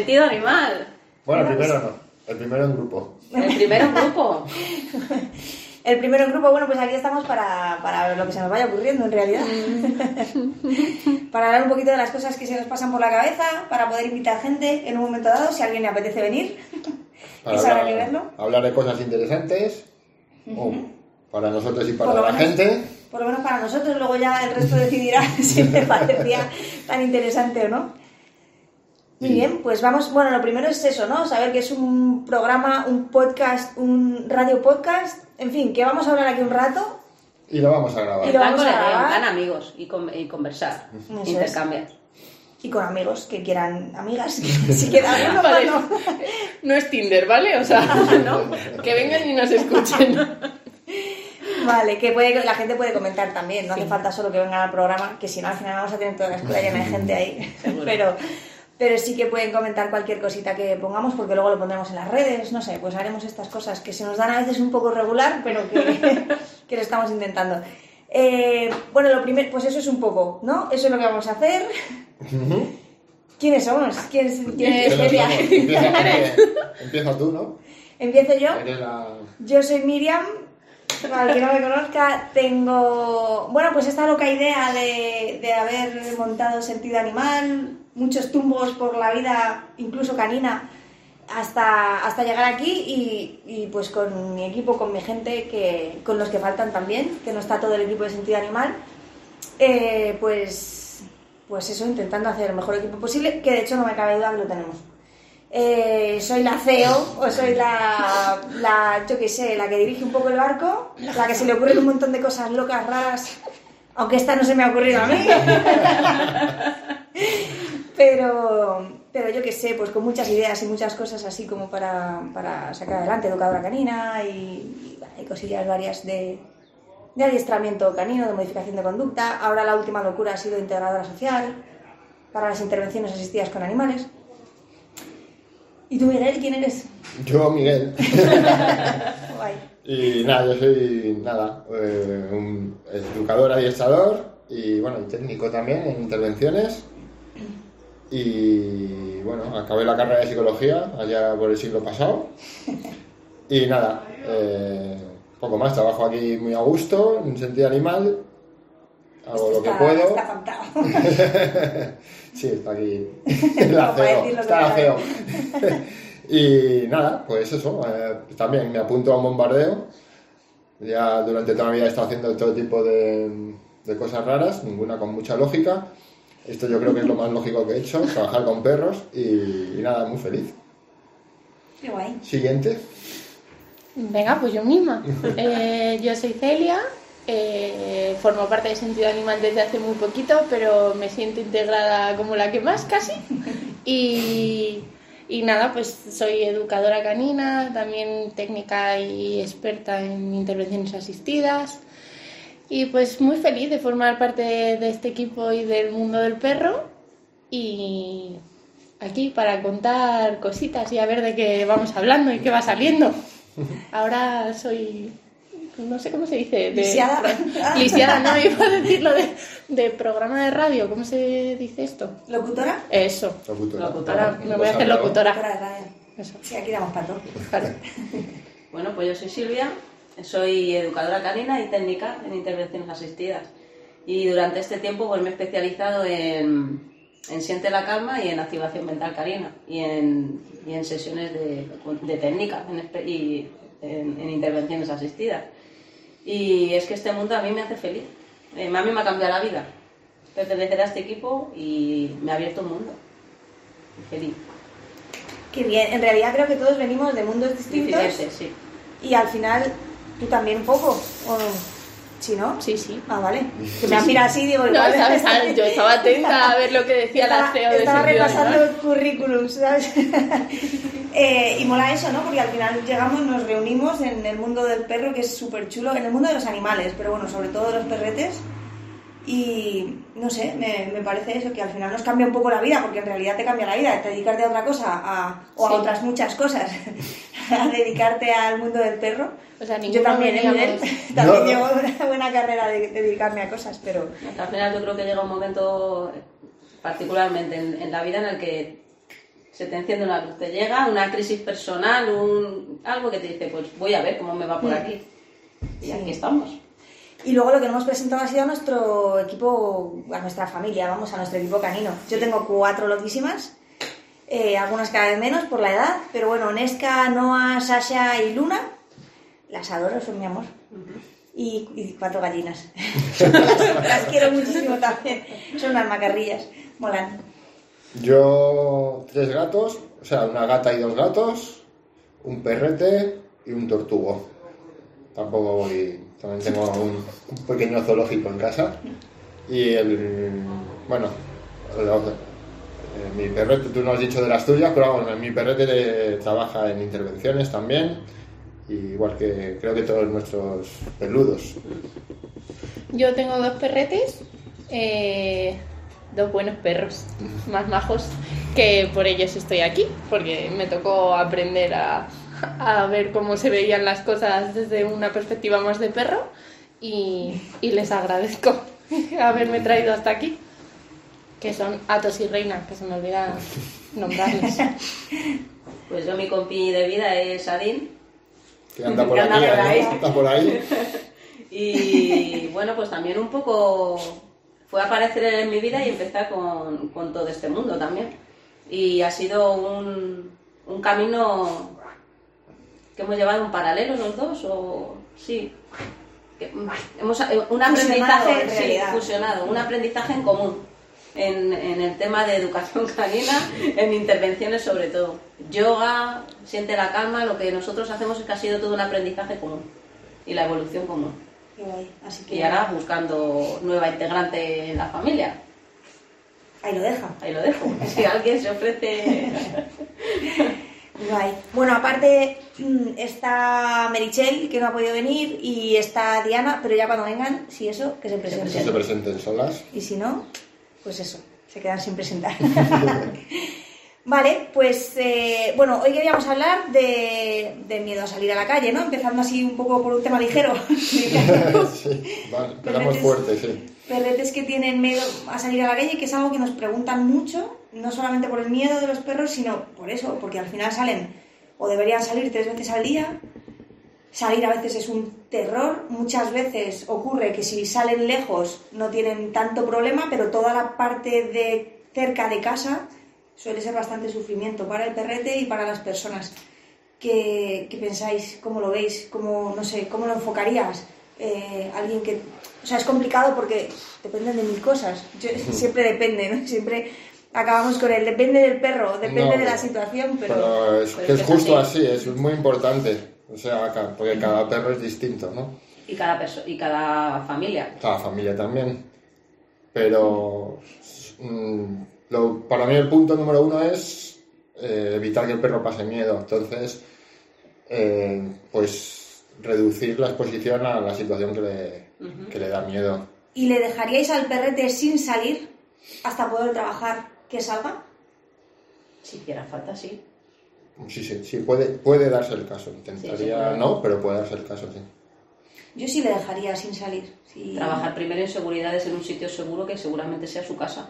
sentido animal. Bueno, el primero no, el primero en grupo. El primero en grupo. El primero en grupo, bueno, pues aquí estamos para, para lo que se nos vaya ocurriendo en realidad. para hablar un poquito de las cosas que se nos pasan por la cabeza, para poder invitar gente en un momento dado, si a alguien le apetece venir. Para hablar, que verlo. hablar de cosas interesantes, o para nosotros y para la menos- gente. Por lo menos para nosotros, luego ya el resto decidirá si le parecía tan interesante o no. Muy Y- bien, pues vamos, bueno, lo primero es eso, ¿no? Saber que es un programa, un podcast, un radio podcast, en fin, que vamos a hablar aquí un rato. Y lo vamos a grabar. Y lo vamos a grabar. plan amigos y, con- y conversar, Eso es. intercambiar. Y con amigos que quieran, amigas, si queda alguno, Vale. bueno. No es Tinder, ¿vale? O sea, no, que vengan y nos escuchen. Vale, que puede, la gente puede comentar también, no hace falta solo que vengan al programa, que si no al final vamos a tener toda la escuela llena de gente ahí. Seguro. Pero, pero sí que pueden comentar cualquier cosita que pongamos porque luego lo pondremos en las redes, no sé, pues haremos estas cosas que se nos dan a veces un poco regular, pero que, que lo estamos intentando. Eh, bueno, lo primero, pues eso es un poco, ¿no? Eso es lo que vamos a hacer. ¿Quiénes somos? ¿Quién es, quién es Pero Celia? estamos- empieza, empieza tú, ¿no? Empiezo yo. La... Yo soy Miriam, para el que no me conozca, tengo, bueno, pues esta loca idea de, de haber montado sentido animal, muchos tumbos por la vida, incluso canina, hasta, hasta llegar aquí y, pues con mi equipo, con mi gente, que, con los que faltan también, que no está todo el equipo de sentido animal, eh, pues, pues eso, intentando hacer el mejor equipo posible, que de hecho no me cabe duda que lo tenemos. Eh, soy la CEO o soy la, la, yo qué sé, la que dirige un poco el barco, la que se le ocurren un montón de cosas locas, raras, aunque esta no se me ha ocurrido a mí. Pero, pero yo qué sé, pues con muchas ideas y muchas cosas así como para, para sacar adelante educadora canina y, y, bueno, hay cosillas varias de, de adiestramiento canino, de modificación de conducta. Ahora la última locura ha sido integradora social para las intervenciones asistidas con animales. ¿Y tú, Miguel, quién eres? Yo, Miguel. Y nada, yo soy, nada, eh, un educador adiestrador y, bueno, y técnico también en intervenciones. Y, bueno, acabé la carrera de psicología allá por el siglo pasado. Y nada, eh, poco más, trabajo aquí muy a gusto, en sentido animal, hago lo que Está- puedo. Está faltado. Sí, está aquí. La CEO, está la CEO. y nada, pues eso. eh, también me apunto a un bombardeo. Ya durante toda mi vida he estado haciendo todo tipo de, de cosas raras, ninguna con mucha lógica. Esto yo creo que es lo más lógico que he hecho, trabajar con perros y, y nada, muy feliz. Qué guay. Siguiente. Venga, pues yo misma. Eh, yo soy Celia, eh, formo parte de Sentido Animal desde hace muy poquito, pero me siento integrada como la que más casi. Y, y nada, pues soy educadora canina, también técnica y experta en intervenciones asistidas. Y pues muy feliz de formar parte de, este equipo y del mundo del perro. Y aquí para contar cositas y a ver de qué vamos hablando y qué va saliendo. Ahora soy, no sé cómo se dice, de, Lisiada. lisiada, no, iba a decirlo de, de programa de radio, ¿cómo se dice esto? ¿Locutora? Eso, Locutora. Locutora. ahora me voy a hacer Locutora. Eso, Sí, aquí damos todo. claro. Bueno, pues yo soy Silvia, soy educadora canina y técnica en intervenciones asistidas. Y durante este tiempo pues, me he especializado en, en Siente la Calma y en activación mental canina y en, y en sesiones de, de técnica en y en, en intervenciones asistidas. Y es que este mundo a mí me hace feliz. Eh, a mí me ha cambiado la vida. Pertenecer a este equipo y me ha abierto un mundo. Feliz. Qué bien. En realidad creo que todos venimos de mundos distintos sí. y al final tú también un poco. ¿O ¿Sí, no? Sí, sí. Ah, vale. Que me has mirado así digo No, Yo estaba atenta a ver lo que decía la CEO de Estaba repasando el currículum, ¿sabes? Eh, y mola eso, ¿no? Porque al final llegamos, nos reunimos en el mundo del perro, que es súper chulo, en el mundo de los animales, pero bueno, sobre todo de los perretes. Y no sé, me, me parece eso, que al final nos cambia un poco la vida, porque en realidad te cambia la vida, te dedicarte a otra cosa a- o a otras muchas cosas, a dedicarte al mundo del perro. O sea, Yo también, ¿eh, Miguel? También No, llevo una buena carrera de, de dedicarme a cosas, pero Al final yo creo que llega un momento particularmente en, en la vida en el que se te enciende una luz, te llega una crisis personal, un, algo que te dice, pues voy a ver cómo me va por aquí. Y Sí. aquí estamos. Y luego lo que no hemos presentado ha sido a nuestro equipo, a nuestra familia, vamos, a nuestro equipo canino. Yo tengo cuatro loquísimas, eh, algunas cada vez menos por la edad, pero bueno, Nesca, Noah, Sasha y Luna, las adoro, son mi amor. Y, y cuatro gallinas. las, las quiero muchísimo también, son unas macarrillas, molan. Yo, tres gatos, o sea, una gata y dos gatos, un perrete y un tortugo. Tampoco voy. También tengo un, un pequeño zoológico en casa. Y el. Bueno, eh, mi perrete, tú no has dicho de las tuyas, pero vamos, mi perrete trabaja en intervenciones también. Igual que creo que todos nuestros peludos. Yo tengo dos perretes, eh, dos buenos perros, más majos, que por ellos estoy aquí, porque me tocó aprender a, a ver cómo se veían las cosas desde una perspectiva más de perro y, y les agradezco haberme traído hasta aquí, que son Atos y Reina, que se me olvida nombrarles. Pues yo mi compi de vida es Adin. Que anda por Que anda aquí, por ahí. ¿eh? Por ahí. Y bueno, pues también un poco fue a aparecer en mi vida y empezar con, con todo este mundo también. Y ha sido un, un camino que hemos llevado en paralelo los dos, o sí. Que, mm, hemos, un aprendizaje sí, fusionado, un aprendizaje en común en, en el tema de educación canina, en intervenciones sobre todo. Yoga, siente la calma, lo que nosotros hacemos es que ha sido todo un aprendizaje común y la evolución común. Así que Y ahora buscando nueva integrante en la familia. ahí lo deja. Ahí lo dejo. Si alguien se ofrece. Guay. Bueno, aparte mm, está Merichel, que no ha podido venir, y está Diana, pero ya cuando vengan, si eso, que se Que presenten. se presenten solas. Y si no, pues eso, se quedan sin presentar. vale, pues eh, bueno, hoy queríamos hablar de, de miedo a salir a la calle, ¿no? Empezando así un poco por un tema ligero. sí, vale, fuerte, sí. Perretes que tienen miedo a salir a la calle, que es algo que nos preguntan mucho, no solamente por el miedo de los perros, sino por eso, porque al final salen o deberían salir tres veces al día. Salir a veces es un terror, muchas veces ocurre que si salen lejos no tienen tanto problema, pero toda la parte de cerca de casa suele ser bastante sufrimiento para el perrete y para las personas. ¿Qué, pensáis? ¿Cómo lo veis? ¿Cómo, no sé, ¿cómo lo enfocarías? Eh, alguien que... O sea, es complicado porque dependen de mil cosas. Yo- siempre depende, ¿no? Siempre acabamos con el depende del perro, depende No, de la situación, pero... Pero es pero que es es que es justo así. así, es muy importante. O sea, porque cada perro es distinto, ¿no? Y cada, perso- y cada familia. Cada familia también. Pero mm, lo- para mí el punto número uno es eh, evitar que el perro pase miedo. Entonces, eh, pues reducir la exposición a la situación que le, que le da miedo. ¿Y le dejaríais al perrete sin salir hasta poder trabajar que salga? Si hiciera falta, sí. Sí, sí, sí, puede, puede darse el caso. Intentaría Sí, sí, puede. no, pero puede darse el caso, sí. Yo sí le dejaría sin salir. sí. Trabajar primero en seguridades en un sitio seguro que seguramente sea su casa.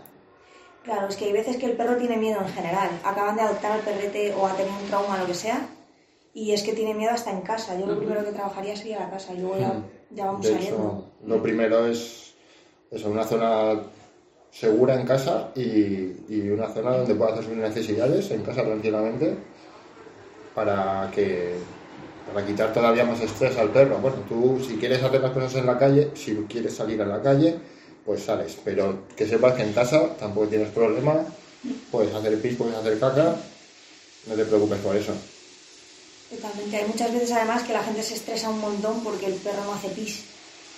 Claro, es que hay veces que el perro tiene miedo en general. Acaban de adoptar al perrete o ha tenido un trauma, lo que sea, y es que tiene miedo hasta en casa. Yo lo primero que trabajaría sería la casa y luego ya, ya vamos De saliendo. hecho, lo primero es eso, una zona segura en casa y, y una zona donde pueda hacer sus necesidades en casa tranquilamente para que para quitar todavía más estrés al perro. Bueno, tú si quieres hacer las cosas en la calle, si quieres salir a la calle, pues sales, pero que sepas que en casa tampoco tienes problema, puedes hacer pis, puedes hacer caca, no te preocupes por eso. Totalmente. Hay muchas veces además que la gente se estresa un montón porque el perro no hace pis.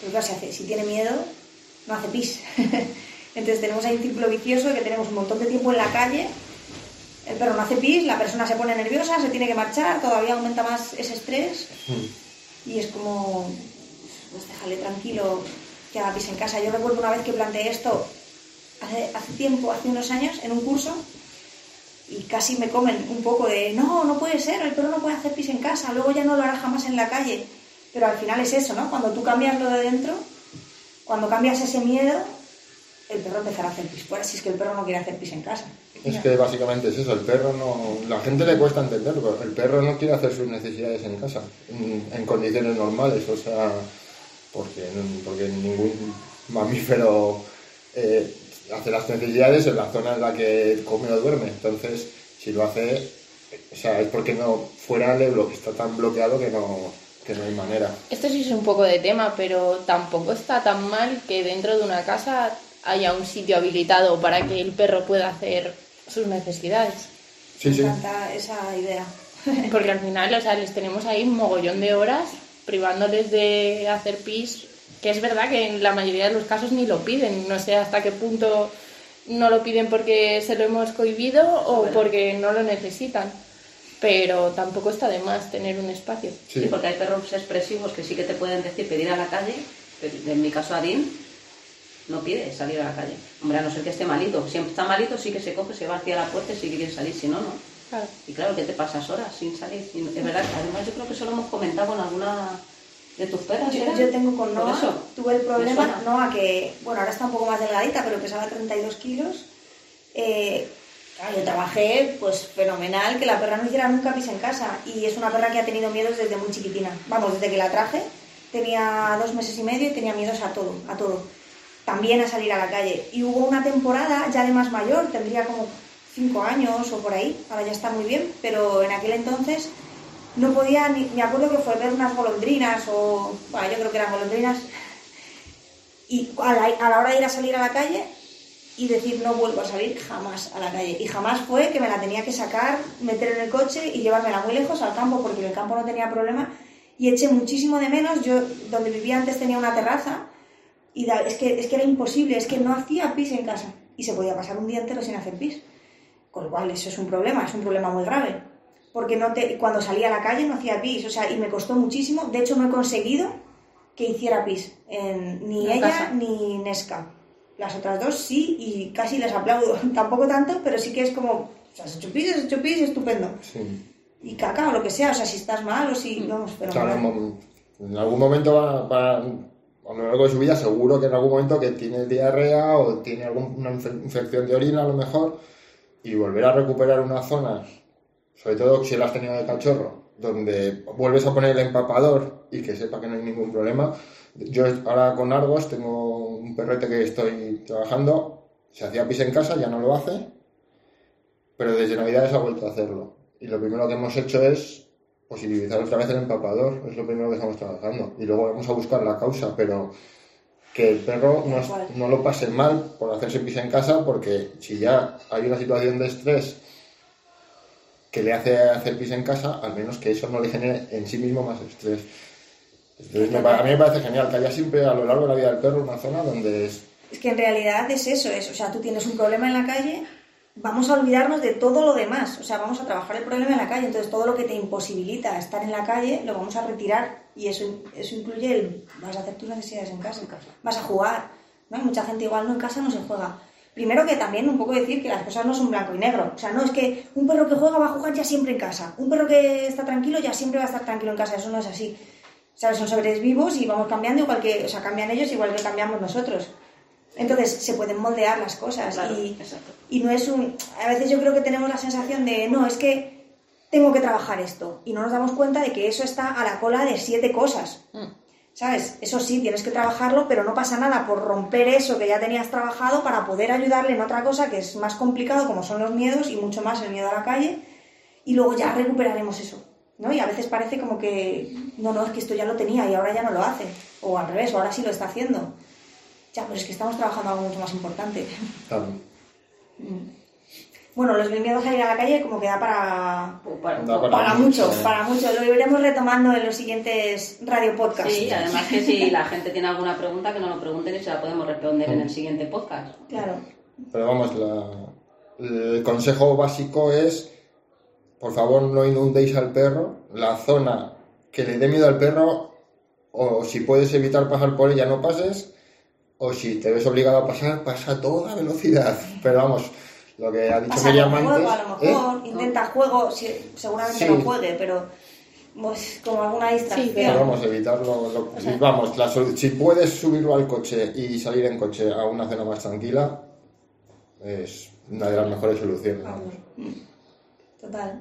Pero claro, si, hace, si tiene miedo, no hace pis. Entonces tenemos ahí un círculo vicioso de que tenemos un montón de tiempo en la calle, el perro no hace pis, la persona se pone nerviosa, se tiene que marchar, todavía aumenta más ese estrés y es como, pues déjale tranquilo que haga pis en casa. Yo recuerdo una vez que planteé esto hace, hace tiempo, hace unos años, en un curso y casi me comen un poco de no, no puede ser, el perro no puede hacer pis en casa, luego ya no lo hará jamás en la calle. Pero al final es eso, ¿no? Cuando tú cambias lo de dentro, cuando cambias ese miedo, el perro empezará a hacer pis fuera, si es que el perro no quiere hacer pis en casa. Es que básicamente es eso, el perro no... La gente le cuesta entenderlo, el perro no quiere hacer sus necesidades en casa, en, en condiciones normales, o sea, porque, porque ningún mamífero eh, hace las necesidades en la zona en la que come o duerme, entonces si lo hace, o sea, es porque no fuera le blo- está tan bloqueado que no, que no hay manera. Esto sí es un poco de tema, pero tampoco está tan mal que dentro de una casa haya un sitio habilitado para que el perro pueda hacer sus necesidades. Sí, Me sí. encanta esa idea. Porque al final, o sea, les tenemos ahí un mogollón de horas privándoles de hacer pis, que es verdad que en la mayoría de los casos ni lo piden. No sé hasta qué punto no lo piden porque se lo hemos cohibido o Bueno. porque no lo necesitan. Pero tampoco está de más tener un espacio. Sí, Sí. porque hay perros expresivos que sí que te pueden decir pedir a la calle, pero en mi caso Adín no pide salir a la calle. Hombre, a no ser que esté malito. Si está malito sí que se coge, se va hacia la puerta y sí que quiere salir, si no, no. Claro. Y claro que te pasas horas sin salir. Y es verdad, además yo creo que eso lo hemos comentado con alguna de tus perras. Yo, yo tengo con Noah, tuve el problema. Noah que, bueno, ahora está un poco más delgadita, pero pesaba 32 kilos. Eh, claro, yo trabajé, pues fenomenal, que la perra no hiciera nunca pis en casa. Y es una perra que ha tenido miedos desde muy chiquitina. Vamos, desde que la traje, tenía dos meses y medio y tenía miedos a todo, a todo. También a salir a la calle. Y hubo una temporada ya de más mayor, tendría como 5 años o por ahí, ahora ya está muy bien, pero en aquel entonces no podía ni, me acuerdo que fue ver unas golondrinas o, bueno, yo creo que eran golondrinas, y a la, hora de ir a salir a la calle y decir no vuelvo a salir jamás a la calle. Y jamás fue que me la tenía que sacar, meter en el coche y llevármela muy lejos al campo, porque en el campo no tenía problema. Y eché muchísimo de menos. Yo, donde vivía antes, tenía una terraza y es, que, es que era imposible, es que no hacía pis en casa. Y se podía pasar un día entero sin hacer pis. Con lo cual, eso es un problema, es un problema muy grave. Porque no te, cuando salía a la calle no hacía pis, o sea, y me costó muchísimo. De hecho, no he conseguido que hiciera pis. En- ni En ella casa. ni Nesca. Las otras dos sí, y casi les aplaudo. Tampoco tanto, pero sí que es como, has hecho pis, has hecho pis, estupendo. sí. Y caca o lo que sea, o sea, si estás mal o Mm. si, vamos, pero Claro, en algún momento va, va- a lo largo de su vida seguro que en algún momento que tiene diarrea o tiene alguna infe- infección de orina a lo mejor y volver a recuperar una zona, sobre todo si la has tenido de cachorro, donde vuelves a poner el empapador y que sepa que no hay ningún problema. Yo ahora con Argos tengo un perrete que estoy trabajando, se hacía pis en casa, ya no lo hace, pero desde Navidades ha vuelto a hacerlo. Y lo primero que hemos hecho es posibilizar otra vez el empapador, es lo primero que estamos trabajando. Y luego vamos a buscar la causa, pero que el perro no, no lo pase mal por hacerse pis en casa, porque si ya hay una situación de estrés que le hace hacer pis en casa, al menos que eso no le genere en sí mismo más estrés. A mí me parece genial que haya siempre a lo largo de la vida del perro una zona donde es Es que en realidad es eso, es, o sea, tú tienes un problema en la calle, vamos a olvidarnos de todo lo demás, o sea, vamos a trabajar el problema en la calle, entonces todo lo que te imposibilita estar en la calle lo vamos a retirar y eso, eso incluye el, vas a hacer tus necesidades en casa, vas a jugar, ¿no? Hay mucha gente igual, no, en casa no se juega. Primero que también un poco decir que las cosas no son blanco y negro, o sea, no es que un perro que juega va a jugar ya siempre en casa, un perro que está tranquilo ya siempre va a estar tranquilo en casa, eso no es así. ¿Sabes? Son seres vivos y vamos cambiando igual que, o sea, cambian ellos igual que cambiamos nosotros. Entonces se pueden moldear las cosas Claro, y, y no es un... A veces yo creo que tenemos la sensación de, no, es que tengo que trabajar esto y no nos damos cuenta de que eso está a la cola de siete cosas. Mm. ¿Sabes? Eso sí, tienes que trabajarlo, pero no pasa nada por romper eso que ya tenías trabajado para poder ayudarle en otra cosa que es más complicado, como son los miedos y mucho más el miedo a la calle, y luego ya recuperaremos eso. ¿no? Y a veces parece como que, no, no, es que esto ya lo tenía y ahora ya no lo hace. O al revés, o ahora sí lo está haciendo. Ya, pero es que estamos trabajando algo mucho más importante. tan- Bueno, los miedos a ir a la calle como que da para, Pues para- Da para, Para mucho, mucho, para mucho. Lo iremos retomando en los siguientes radio podcasts. Sí, además que si la gente tiene alguna pregunta, que nos lo pregunten y se la podemos responder en el siguiente podcast. Claro. Pero vamos, la- el consejo básico es, por favor, no inundéis al perro. La zona que le dé miedo al perro, o si puedes evitar pasar por ella, no pases. O si te ves obligado a pasar, pasa a toda velocidad. Pero vamos, lo que ha dicho Pasa Miriam con antes... juego, a lo ¿eh? mejor, intenta juego, si- seguramente Sí. no juegue, pero pues, como alguna distracción. Sí, Pero vamos, evitarlo. lo- si, vamos, la si puedes subirlo al coche y salir en coche a una cena más tranquila, es una de las mejores soluciones. Vamos. Total.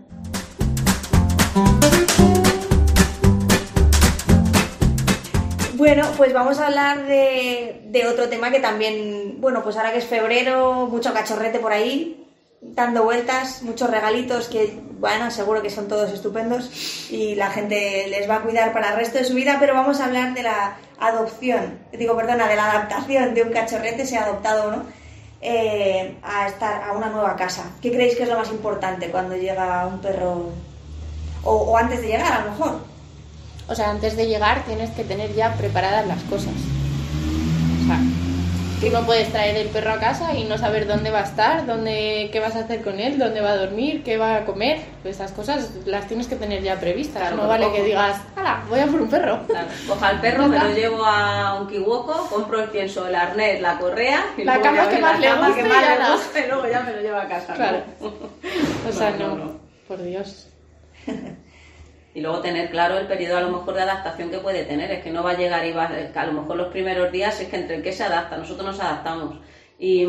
Bueno, pues vamos a hablar de, otro tema que también, bueno, pues ahora que es febrero, mucho cachorrete por ahí, dando vueltas, muchos regalitos que, bueno, seguro que son todos estupendos y la gente les va a cuidar para el resto de su vida, pero vamos a hablar de la adopción, digo, perdona, de la adaptación de un cachorrete, sea adoptado o no, eh, a estar a una nueva casa. ¿Qué creéis que es lo más importante cuando llega un perro o, o antes de llegar a lo mejor? O sea, antes de llegar tienes que tener ya preparadas las cosas. O sea, tú no puedes traer el perro a casa y no saber dónde va a estar, dónde, qué vas a hacer con él, dónde va a dormir, qué va a comer. Pues esas cosas las tienes que tener ya previstas. Claro, no vale que digas, ¡hala! Voy a por un perro. Claro, coja al perro, me lo llevo a un kiwoko, compro el pienso, el arnés, la correa y La cama que más la le cama guste que más le guste, y luego ya me lo llevo a casa. ¿no? Claro. O sea, no. por Dios. Y luego tener claro el periodo a lo mejor de adaptación que puede tener. Es que no va a llegar y va que a lo mejor los primeros días es que entre el que se adapta, nosotros nos adaptamos. Y,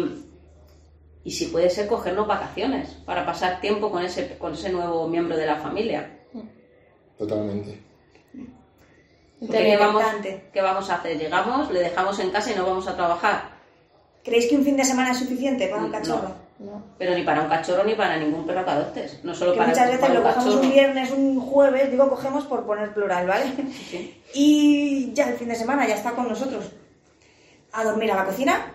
y si puede ser cogernos vacaciones para pasar tiempo con ese, con ese nuevo miembro de la familia. Totalmente. Porque ¿qué, vamos. ¿Qué vamos a hacer? Llegamos, le dejamos en casa y no vamos a trabajar. ¿Creéis que un fin de semana es suficiente para un No. cachorro? No. Pero ni para un cachorro ni para ningún perro que adoptes. No solo Que para, muchas veces para lo un cogemos cachorro. un viernes, un jueves, digo cogemos por poner plural, ¿vale? Sí. Y ya el fin de semana ya está con nosotros. A dormir a la cocina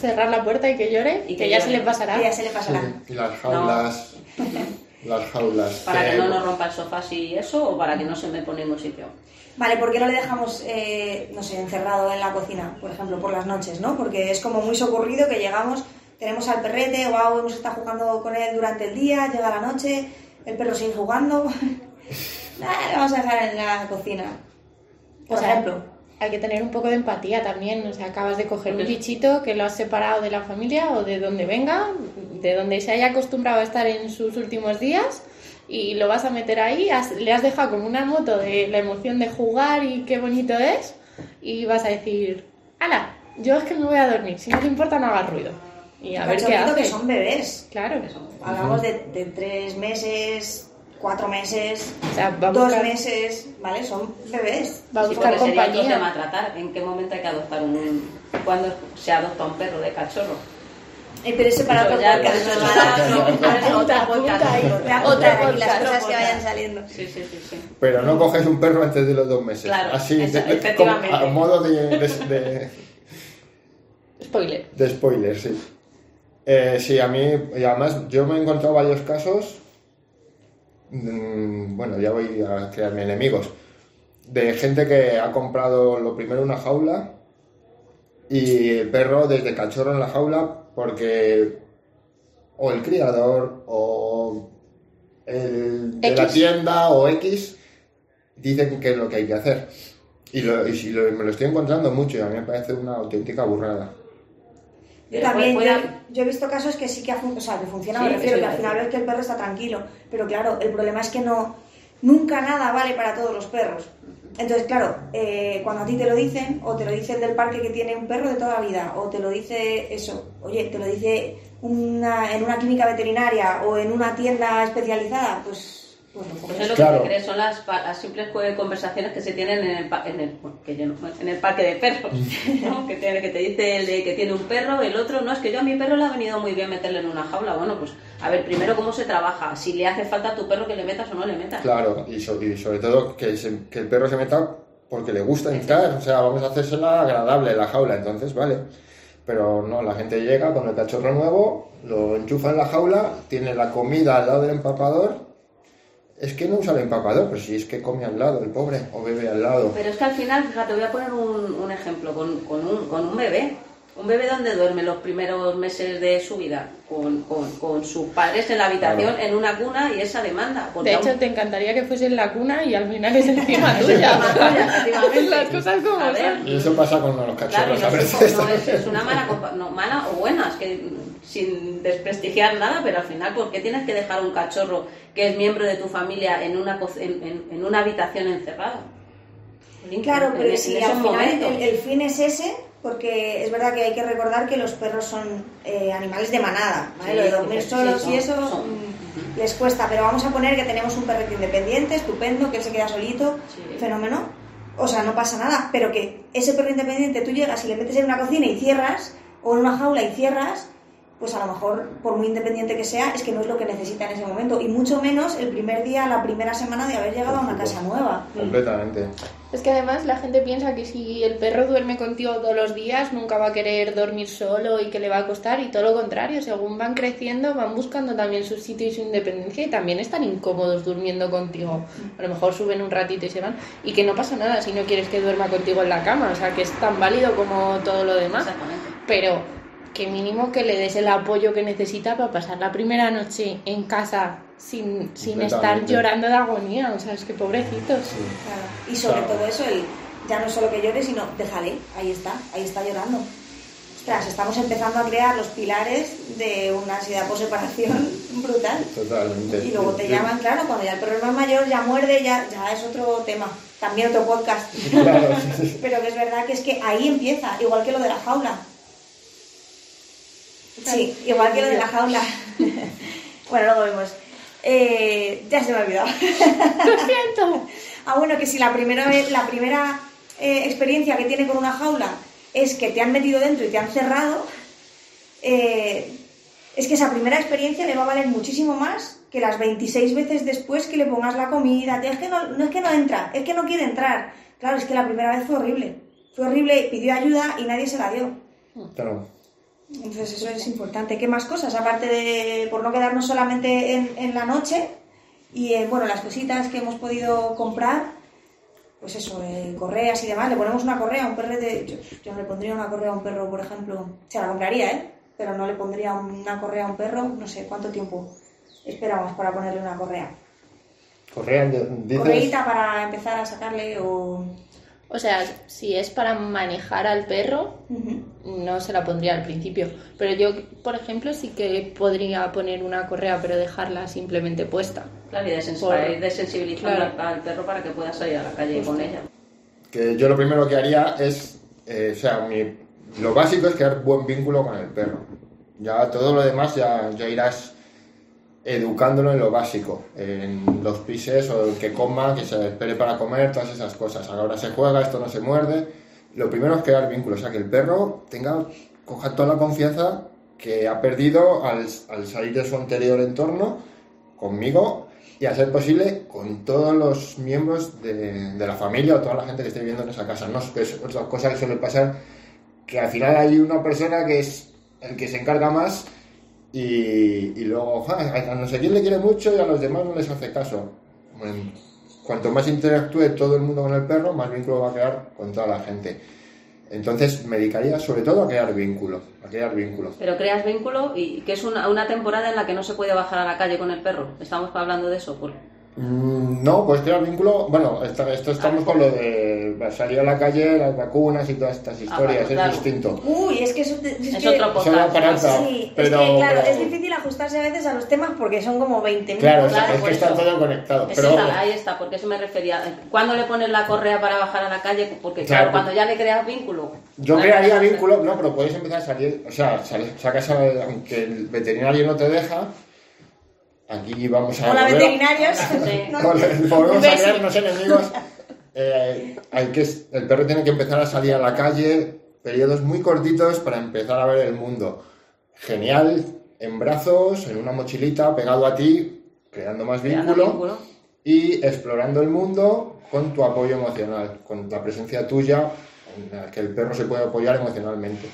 Cerrar la puerta y que llore Y que que ya llore. se le pasará. y ya se le pasará. Y las jaulas. Las jaulas. Para que Eh, no nos rompa el sofá si eso o para que no se me pone en ningún sitio. Vale, ¿por qué no le dejamos, eh, no sé, encerrado en la cocina, por ejemplo, por las noches, ¿no? Porque es como muy socorrido que llegamos, tenemos al perrete, wow, hemos estado jugando con él durante el día, llega la noche, el perro sigue jugando. Nah, le vamos a dejar en la cocina. Por O sea, ejemplo. Hay que tener un poco de empatía también. O sea, acabas de coger un bichito que lo has separado de la familia o de donde venga, de donde se haya acostumbrado a estar en sus últimos días y lo vas a meter ahí. has- le has dejado como una moto de la emoción de jugar y qué bonito es. Y vas a decir, ¡Hala! Yo es que me voy a dormir. Si no te importa, no hagas ruido. Y a ver qué Cachorrito que haces. son bebés. Claro. Hablamos de, de tres meses, cuatro meses, O sea, va a dos buscar- meses, ¿vale? Son bebés. Va a Sí, buscar porque sería otro compañía. tema a tratar. ¿En qué momento hay que adoptar un... cuando se adopta un perro de cachorro? Eh, pero ese para Eso otro podcast. eso otra Otra aquí las cosas que vayan saliendo. Sí, sí, sí, sí. Pero no coges un perro antes de los dos meses. Claro, Así, de- de- como a modo de, de- de- Spoiler. de spoiler, sí. Eh, sí, a mí, y además, yo me he encontrado varios casos. mm, bueno, ya voy a crearme enemigos. De gente que ha comprado lo primero una jaula y el perro desde cachorro en la jaula porque o el criador o el de la tienda o X dicen que es lo que hay que hacer. Y, lo, y si lo- me lo estoy encontrando mucho y a mí me parece una auténtica burrada. Yo también, yo, he visto casos que sí que, ha fun- o sea, que funciona, Sí, me refiero, que al final ves que el perro está tranquilo. Pero claro, el problema es que no, nunca nada vale para todos los perros. Entonces, claro, eh, cuando a ti te lo dicen, o te lo dice el del parque que tiene un perro de toda la vida, o te lo dice eso, oye, te lo dice una, en una clínica veterinaria o en una tienda especializada, pues, pues lo Pues coges. es lo Claro. que te crees, son las, pa- las simples co- conversaciones que se tienen en el, pa- en el, bueno, que yo no- en el parque de perros, ¿no? que, que te dice el de que tiene un perro, el otro, no, es que yo a mi perro le ha venido muy bien meterle en una jaula. Bueno, pues a ver, primero cómo se trabaja, si le hace falta a tu perro que le metas o no le metas. Claro, y, so- y sobre todo que, se- que el perro se meta porque le gusta entrar, o sea, vamos a hacérsela agradable la jaula, entonces vale. Pero no, la gente llega con el cachorro nuevo, lo enchufa en la jaula, tiene la comida al lado del empapador. Es que no usa el empapador, pero si es que come al lado el pobre, o bebe al lado. Pero es que al final, fíjate, voy a poner un, un ejemplo con, con un, con un bebé. ¿Un bebé dónde duerme los primeros meses de su vida? Con, con, con sus padres en la habitación, Claro. en una cuna y esa demanda. Porque De aún- hecho, te encantaría que fuese en la cuna y al final es encima tuya. efectivamente. Las cosas como A ver, son. Y eso pasa con los Claro, cachorros no a es, veces. no es- es una mala, no, mala o buena, es que sin desprestigiar nada, pero al final, ¿por qué tienes que dejar un cachorro que es miembro de tu familia en una, en, en- en una habitación encerrada? Claro, En- pero en si al final el, el fin es ese, porque es verdad que hay que recordar que los perros son eh, animales de manada, ¿vale? Lo de dormir sí, solos son- y eso son. mm, les cuesta, pero vamos a poner que tenemos un perrito independiente, estupendo, que él se queda solito, Sí. fenómeno. O sea, no pasa nada, pero que ese perro independiente tú llegas y le metes en una cocina y cierras, o en una jaula y cierras, pues a lo mejor, por muy independiente que sea, es que no es lo que necesita en ese momento. Y mucho menos el primer día, la primera semana de haber llegado a una casa nueva. Completamente. Es que además la gente piensa que si el perro duerme contigo todos los días, nunca va a querer dormir solo y que le va a costar. Y todo lo contrario, según van creciendo, van buscando también su sitio y su independencia y también están incómodos durmiendo contigo. A lo mejor suben un ratito y se van. Y que no pasa nada si no quieres que duerma contigo en la cama. O sea, que es tan válido como todo lo demás. Exactamente. Pero que mínimo que le des el apoyo que necesita para pasar la primera noche en casa sin, sin estar llorando de agonía. O sea, es que pobrecitos. Claro. Y sobre Claro. todo eso, el, ya no solo que llore, sino déjale, ahí está, ahí está llorando. Ostras, estamos empezando a crear los pilares de una ansiedad por separación brutal. Totalmente. Y luego te llaman, claro, cuando ya el perro es más mayor, ya muerde, ya, ya es otro tema. También otro podcast. Claro. Pero que es verdad que es que ahí empieza, igual que lo de la jaula. Sí, igual que lo de la jaula. bueno, luego vemos. Eh, ya se me ha olvidado. Lo siento. Ah, bueno, que si la primera vez, la primera eh, experiencia que tiene con una jaula es que te han metido dentro y te han cerrado, eh, es que esa primera experiencia le va a valer muchísimo más que las 26 veces después que le pongas la comida. Es que no, no es que no entra, es que no quiere entrar. Claro, es que la primera vez fue horrible. Fue horrible, pidió ayuda y nadie se la dio. Claro. Entonces eso es importante. ¿Qué más cosas? Aparte de, por no quedarnos solamente en, en la noche y en, bueno, las cositas que hemos podido comprar, pues eso, eh, correas y demás. Le ponemos una correa a un perro de... Yo, yo no le pondría una correa a un perro, por ejemplo. Se la compraría, ¿eh? Pero no le pondría una correa a un perro, no sé cuánto tiempo esperamos para ponerle una correa. Correa, dices. Correíta para empezar a sacarle o... O sea, si es para manejar al perro, no se la pondría al principio. Pero yo, por ejemplo, sí que podría poner una correa, pero dejarla simplemente puesta. Claro, y desens- Por- para ir desensibilizando Claro. al- al perro para que pueda salir a la calle con ella. Que yo lo primero que haría es, eh, o sea, mi- lo básico es crear buen vínculo con el perro. Ya todo lo demás ya, ya irás educándolo en lo básico, en los pises o que coma, que se espere para comer, todas esas cosas. Ahora se juega, esto no se muerde. Lo primero es crear vínculo, o sea, que el perro tenga, coja toda la confianza que ha perdido al, al salir de su anterior entorno conmigo y a ser posible con todos los miembros de, de la familia o toda la gente que esté viviendo en esa casa. No es otra cosa que suele pasar que al final hay una persona que es el que se encarga más y, luego "Ja, a no sé quién le quiere mucho y a los demás no les hace caso. Cuanto más interactúe todo el mundo con el perro, más vínculo va a crear con toda la gente. Entonces me dedicaría sobre todo a crear vínculo, a crear vínculo. Pero creas vínculo y que es una, una temporada en la que no se puede bajar a la calle con el perro. Estamos hablando de eso. Por... Mm, No, pues crear vínculo, bueno, esto, esto estamos con lo de salir a la calle, las vacunas y todas estas historias, bueno, claro. es distinto. Uy, es que eso... te- es Es que- otro podcast. Sí, pero, es que claro, pero- es difícil ajustarse a veces a los temas porque son como 20 Claro, minutos. Claro, es que está eso. todo conectado. Pero esa, ahí está, porque eso me refería. ¿Cuándo le pones la correa para bajar a la calle? Porque claro, Claro. cuando ya le creas vínculo. yo crearía vínculo, no, pero puedes empezar a salir, o sea, sal- sacas a, aunque el veterinario no te deja, aquí vamos a... Hola, volver veterinarios. Volvemos a crearnos enemigos. Eh, hay que, el perro tiene que empezar a salir a la calle, periodos muy cortitos para empezar a ver el mundo. Genial, en brazos, en una mochilita, pegado a ti, creando más Creando vínculo, vínculo. y explorando el mundo con tu apoyo emocional, con la presencia tuya en la que el perro se puede apoyar emocionalmente.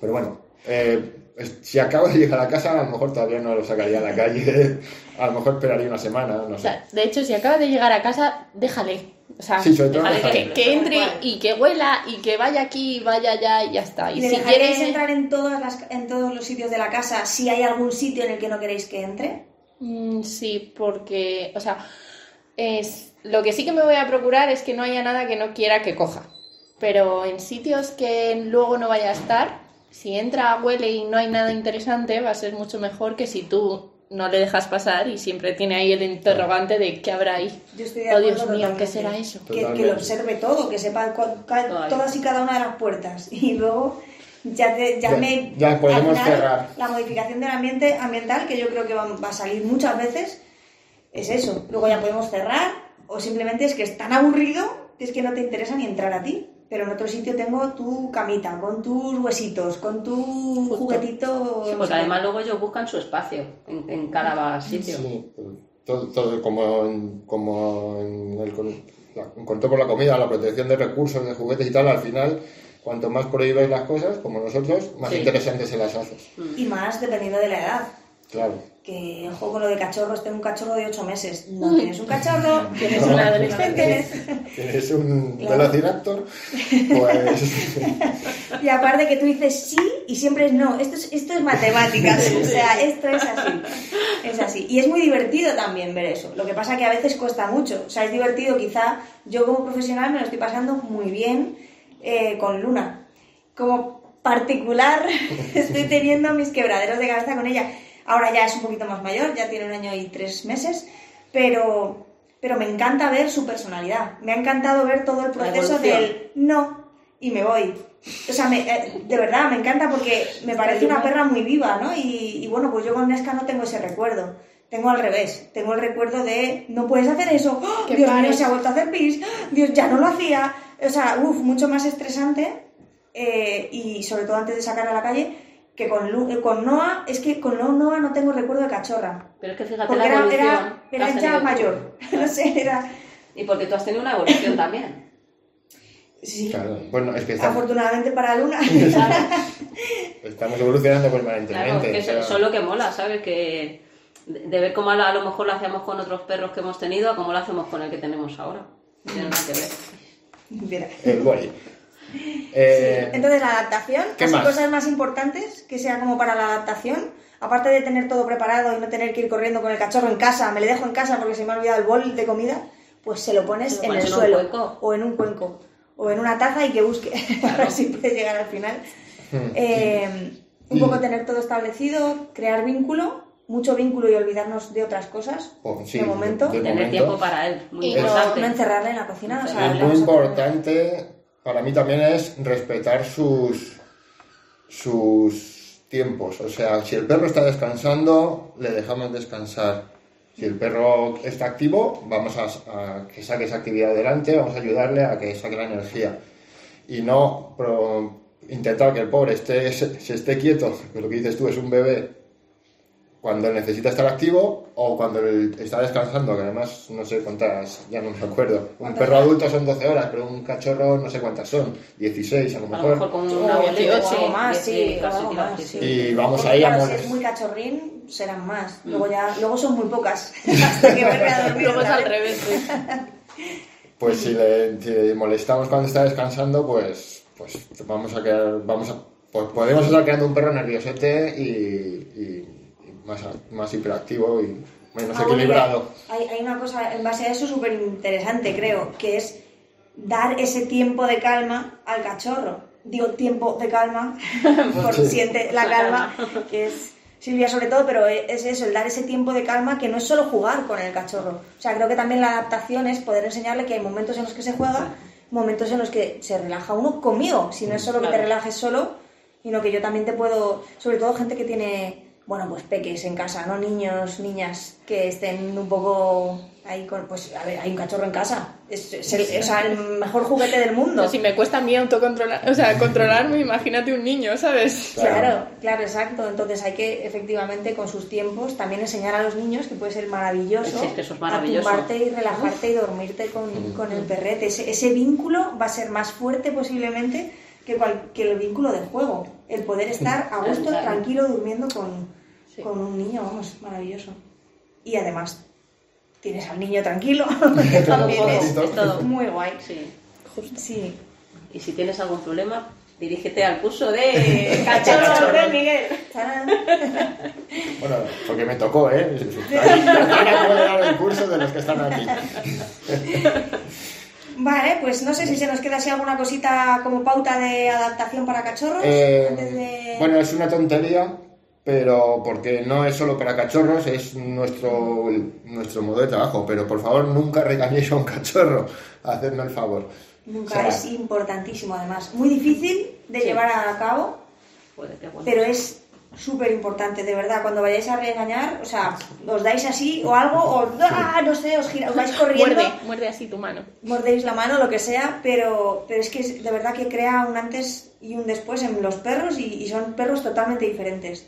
Pero bueno, eh, si acabo de llegar a casa, a lo mejor todavía no lo sacaría a la calle, a lo mejor esperaría una semana, no O sé. sea, de hecho, si acaba de llegar a casa, déjale. O sea, Sí, sobre todo Déjale que, que entre y que huela y que vaya aquí, vaya allá y ya está. Y ¿Le si quiere... entrar en, todas las, en todos los sitios de la casa si hay algún sitio en el que no queréis que entre? Mm, sí, porque, o sea, es, lo que sí que me voy a procurar es que no haya nada que no quiera que coja. Pero en sitios que luego no vaya a estar, si entra, huele y no hay nada interesante, va a ser mucho mejor que si tú no le dejas pasar y siempre tiene ahí el interrogante de qué habrá ahí. Yo estoy de Oh, Dios mío, ¿qué será eso? Que, que lo observe todo, que sepa cua- ca- Ay. todas y cada una de las puertas. Y luego ya, te- ya Ya- me... ya podemos cerrar. La modificación del ambiente ambiental, que yo creo que va, va a salir muchas veces, es eso. Luego ya podemos cerrar o simplemente es que es tan aburrido que es que no te interesa ni entrar a ti. Pero en otro sitio tengo tu camita, con tus huesitos, con tu juguetito... Sí, porque además luego ellos buscan su espacio en, en cada sitio. Sí, todo, todo como en, como en el con, la- en control por la comida, la protección de recursos, de juguetes y tal, al final, cuanto más prohíbes las cosas, como nosotros, más Sí. interesantes se las haces. Y más dependiendo de la edad. Claro. que ojo con lo de cachorros, tengo un cachorro de 8 meses. No tienes un cachorro, tienes No, un adolescente. Tienes un Claro. velociraptor, pues Y aparte que tú dices sí y siempre es no. Esto es, esto es matemáticas. O sea, esto es así. Es así. Y es muy divertido también ver eso. Lo que pasa que a veces cuesta mucho. O sea, es divertido quizá. Yo como profesional me lo estoy pasando muy bien eh, con Luna. Como particular estoy teniendo mis quebraderos de cabeza con ella. Ahora ya es un poquito más mayor, ya tiene un año y tres meses, pero, pero me encanta ver su personalidad. Me ha encantado ver todo el proceso del no y me voy. O sea, me- eh, de verdad, me encanta porque me parece una perra muy viva, ¿no? Y, y bueno, pues yo con Nesca no tengo ese recuerdo. Tengo al revés. Tengo el recuerdo de no puedes hacer eso. Que Dios mío, se ha vuelto a hacer pis. Dios, ya no lo hacía. O sea, uff, mucho más estresante. eh, y sobre todo antes de sacar a la calle, que con, Lu- eh, con Noah, es que con Noah no tengo recuerdo de cachorra. Pero es que fíjate Porque la era, evolución. era, que era ya mayor. No sé, era. Y porque tú has tenido una evolución también. Sí. claro, bueno, es que estamos, Afortunadamente para Luna. Claro, estamos evolucionando claro, permanentemente. que o sea, eso es lo que mola, ¿sabes? Que de ver cómo a lo mejor lo hacíamos con otros perros que hemos tenido a cómo lo hacemos con el que tenemos ahora. No tiene nada que ver. Mira. el boli. Eh, Entonces la adaptación, ¿qué más? cosas más importantes que sea como para la adaptación, aparte de tener todo preparado y no tener que ir corriendo con el cachorro en casa, me le dejo en casa porque se me ha olvidado el bol de comida, pues se lo pones Se lo en el en suelo cuenco. o en un cuenco o en una taza y que busque a ver si puede llegar al final. Hmm. Eh, un poco tener todo establecido, crear vínculo, mucho vínculo y olvidarnos de otras cosas Oh, sí, de momento. de- de- Tener momento. tiempo para él, muy Y no, importante. no encerrarle en la cocina. o sea, es muy importante para mí también es respetar sus sus tiempos. O sea si el perro está descansando le dejamos descansar. Si el perro está activo vamos a, que saque esa actividad adelante vamos a ayudarle a que saque la energía. Y no intentar que el pobre esté se, se esté quieto que lo que dices tú es un bebé cuando necesita estar activo o cuando está descansando, que además no sé cuántas, ya no me acuerdo. Un ¿Cuántas perro horas? adulto son 12 horas, pero un cachorro no sé cuántas son, 16 a lo A mejor. lo mejor con una boleta, 18 sí, o más, sí, a. Y vamos Porque, ahí a si es muy cachorrín, serán más. Mm. Luego ya, luego son muy pocas. Hasta que vuelve a dormir. Luego es al revés. Pues si le, si le molestamos cuando está descansando, pues, pues vamos a quedar, vamos a, pues podemos estar creando un perro nerviosete y más, más hiperactivo y menos Ah, equilibrado. hay, hay una cosa en base a eso súper interesante, creo, que es dar ese tiempo de calma al cachorro. Digo tiempo de calma, por Sí. siente la calma, que es Silvia sobre todo, pero es eso, el dar ese tiempo de calma que no es solo jugar con el cachorro. O sea, creo que también la adaptación es poder enseñarle que hay momentos en los que se juega, momentos en los que se relaja uno conmigo, si no es solo que te relajes solo, sino que yo también te puedo, sobre todo gente que tiene, bueno, pues peques en casa, ¿no? Niños, niñas que estén un poco ahí con, pues, a ver, hay un cachorro en casa, es, es el, o sea, el mejor juguete del mundo. No, si me cuesta a mí autocontrolar, o sea, controlarme, imagínate un niño, ¿sabes? Claro, Claro. claro, exacto. Entonces hay que efectivamente con sus tiempos también enseñar a los niños que puede ser maravilloso, Sí, es que eso es maravilloso. y relajarte y dormirte con, con el perrete. Ese, ese vínculo va a ser más fuerte posiblemente que, cual- que el vínculo de juego. El poder estar a gusto, Claro. tranquilo, durmiendo con, Sí. con un niño, vamos, maravilloso. Y además tienes al niño tranquilo. Es, ratitos. es todo. muy guay. Sí. Sí. Y si tienes algún problema, dirígete al curso de cachorros Cachorro de Miguel. Tarán. Bueno, porque me tocó, ¿eh? Ahora puedo dar el curso de los que están aquí. Vale, pues no sé si se nos queda así alguna cosita como pauta de adaptación para cachorros. Eh, antes de... Bueno, es una tontería, pero porque no es solo para cachorros, es nuestro, nuestro modo de trabajo. Pero por favor, nunca regañéis a un cachorro. Hacedme el favor. Nunca O sea, es importantísimo, además. Muy difícil de Sí. llevar a cabo, Joder, qué bueno. pero es súper importante, de verdad. Cuando vayáis a regañar, o sea, os dais así o algo, o ¡ah! no sé, os, gira- os vais corriendo, Muerde, muerde así tu mano. mordéis la mano, lo que sea, pero, pero es que es- de verdad que crea un antes y un después en los perros y, y son perros totalmente diferentes.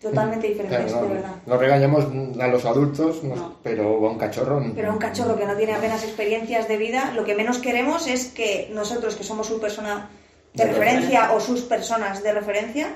Totalmente diferentes, claro, de no, verdad. no regañamos a los adultos, no- No. pero a un cachorro. Pero a un cachorro que no tiene apenas experiencias de vida, lo que menos queremos es que nosotros, que somos su persona de, De referencia o sus personas de referencia,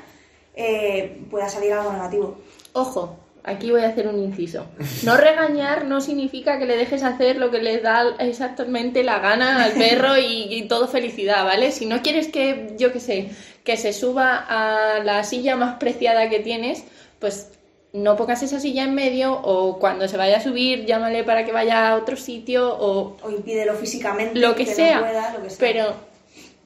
eh, pueda salir algo negativo. Ojo, aquí voy a hacer un inciso. No regañar no significa que le dejes hacer lo que le da exactamente la gana al perro y, y todo felicidad, ¿vale? Si no quieres que, yo qué sé, que se suba a la silla más preciada que tienes, pues no pongas esa silla en medio o cuando se vaya a subir llámale para que vaya a otro sitio o O impídelo físicamente, lo que, sea, pueda, lo que sea. pero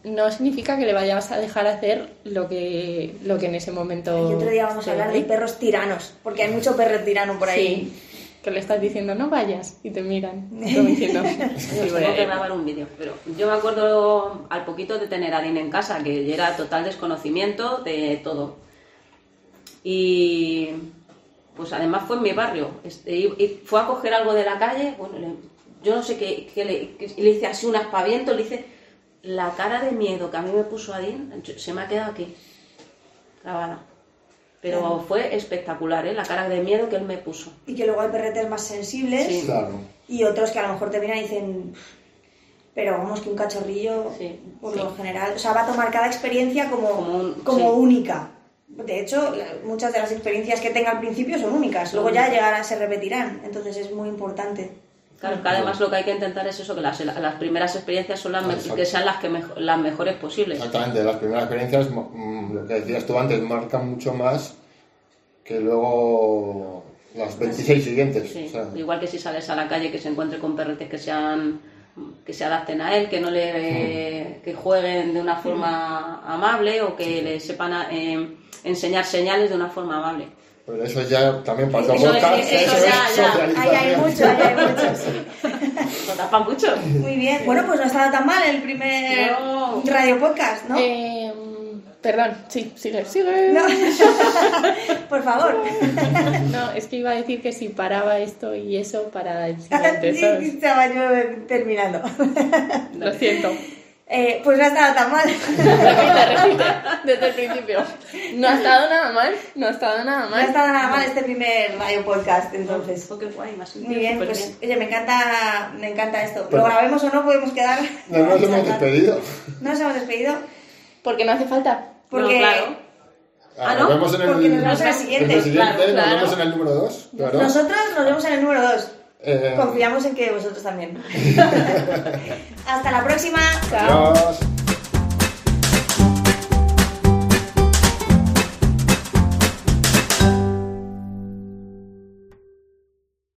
no significa que le vayas a dejar hacer lo que, lo que en ese momento... Y otro día vamos a hablar de perros tiranos, porque hay mucho perro tirano por ahí. Sí, que le estás diciendo no vayas y te miran, como diciendo... Yo tengo que grabar un vídeo, pero yo me acuerdo al poquito de tener a Arin en casa, que era total desconocimiento de todo. Y pues además fue en mi barrio. Este, y, y fue a coger algo de la calle, bueno, le- yo no sé qué, qué le, qué- le hice así un aspaviento, le hice la cara de miedo que a mí me puso Adin, se me ha quedado aquí, grabada. Pero Claro. fue espectacular, ¿eh? la cara de miedo que él me puso. Y que luego hay perretes más sensibles Sí. Claro. y otros que a lo mejor te miran y dicen, pero vamos que un cachorrillo, Sí, por sí. lo general, o sea, va a tomar cada experiencia como, Como un- como sí. única. De hecho, muchas de las experiencias que tenga al principio son únicas, luego ya llegarán, se repetirán, entonces es muy importante. Claro, que además lo que hay que intentar es eso, que las, las primeras experiencias son las me- que sean las, que mejo- las mejores posibles. Exactamente, las primeras experiencias, mo- mm, lo que decías tú antes, marcan mucho más que luego las 26 siguientes. Sí, o sea, Igual que si sales a la calle que se encuentre con perretes que sean que se adapten a él, que no le que jueguen de una forma amable o que le sepan a- eh, enseñar señales de una forma amable. pero eso ya también para Eso es- podcast, eso eso ya, es ya. Ahí hay mucho, ahí hay mucho. sí. ¿No tapa mucho? Muy bien, bueno, pues no ha estado tan mal el primer No. radio podcast, ¿no? Eh, perdón, sí, sigue, sigue. No. Por favor. No, es que iba a decir que si paraba esto y eso para el siguiente, ¿sabes? Estaba yo terminando. Lo siento. Eh, pues no ha estado tan mal. Repite, repite, desde el principio. No ha estado nada mal, no ha estado nada No ha mal. estado nada mal este primer radio podcast, entonces. Oh, qué guay, Muy bien, pues bien. oye, me encanta, me encanta esto. Lo Pero- grabemos o no, podemos quedar. No nos hemos despedido. No nos hemos despedido. Porque no hace falta. Porque No, claro. Ah, Ah, nos ¿no? vemos en el, Porque nos vemos en el en siguiente. el siguiente, Claro, nos vemos en el número 2. Claro. nosotros nos vemos en el número 2. Eh, Confiamos en que vosotros también. Hasta la próxima. Chao. chao.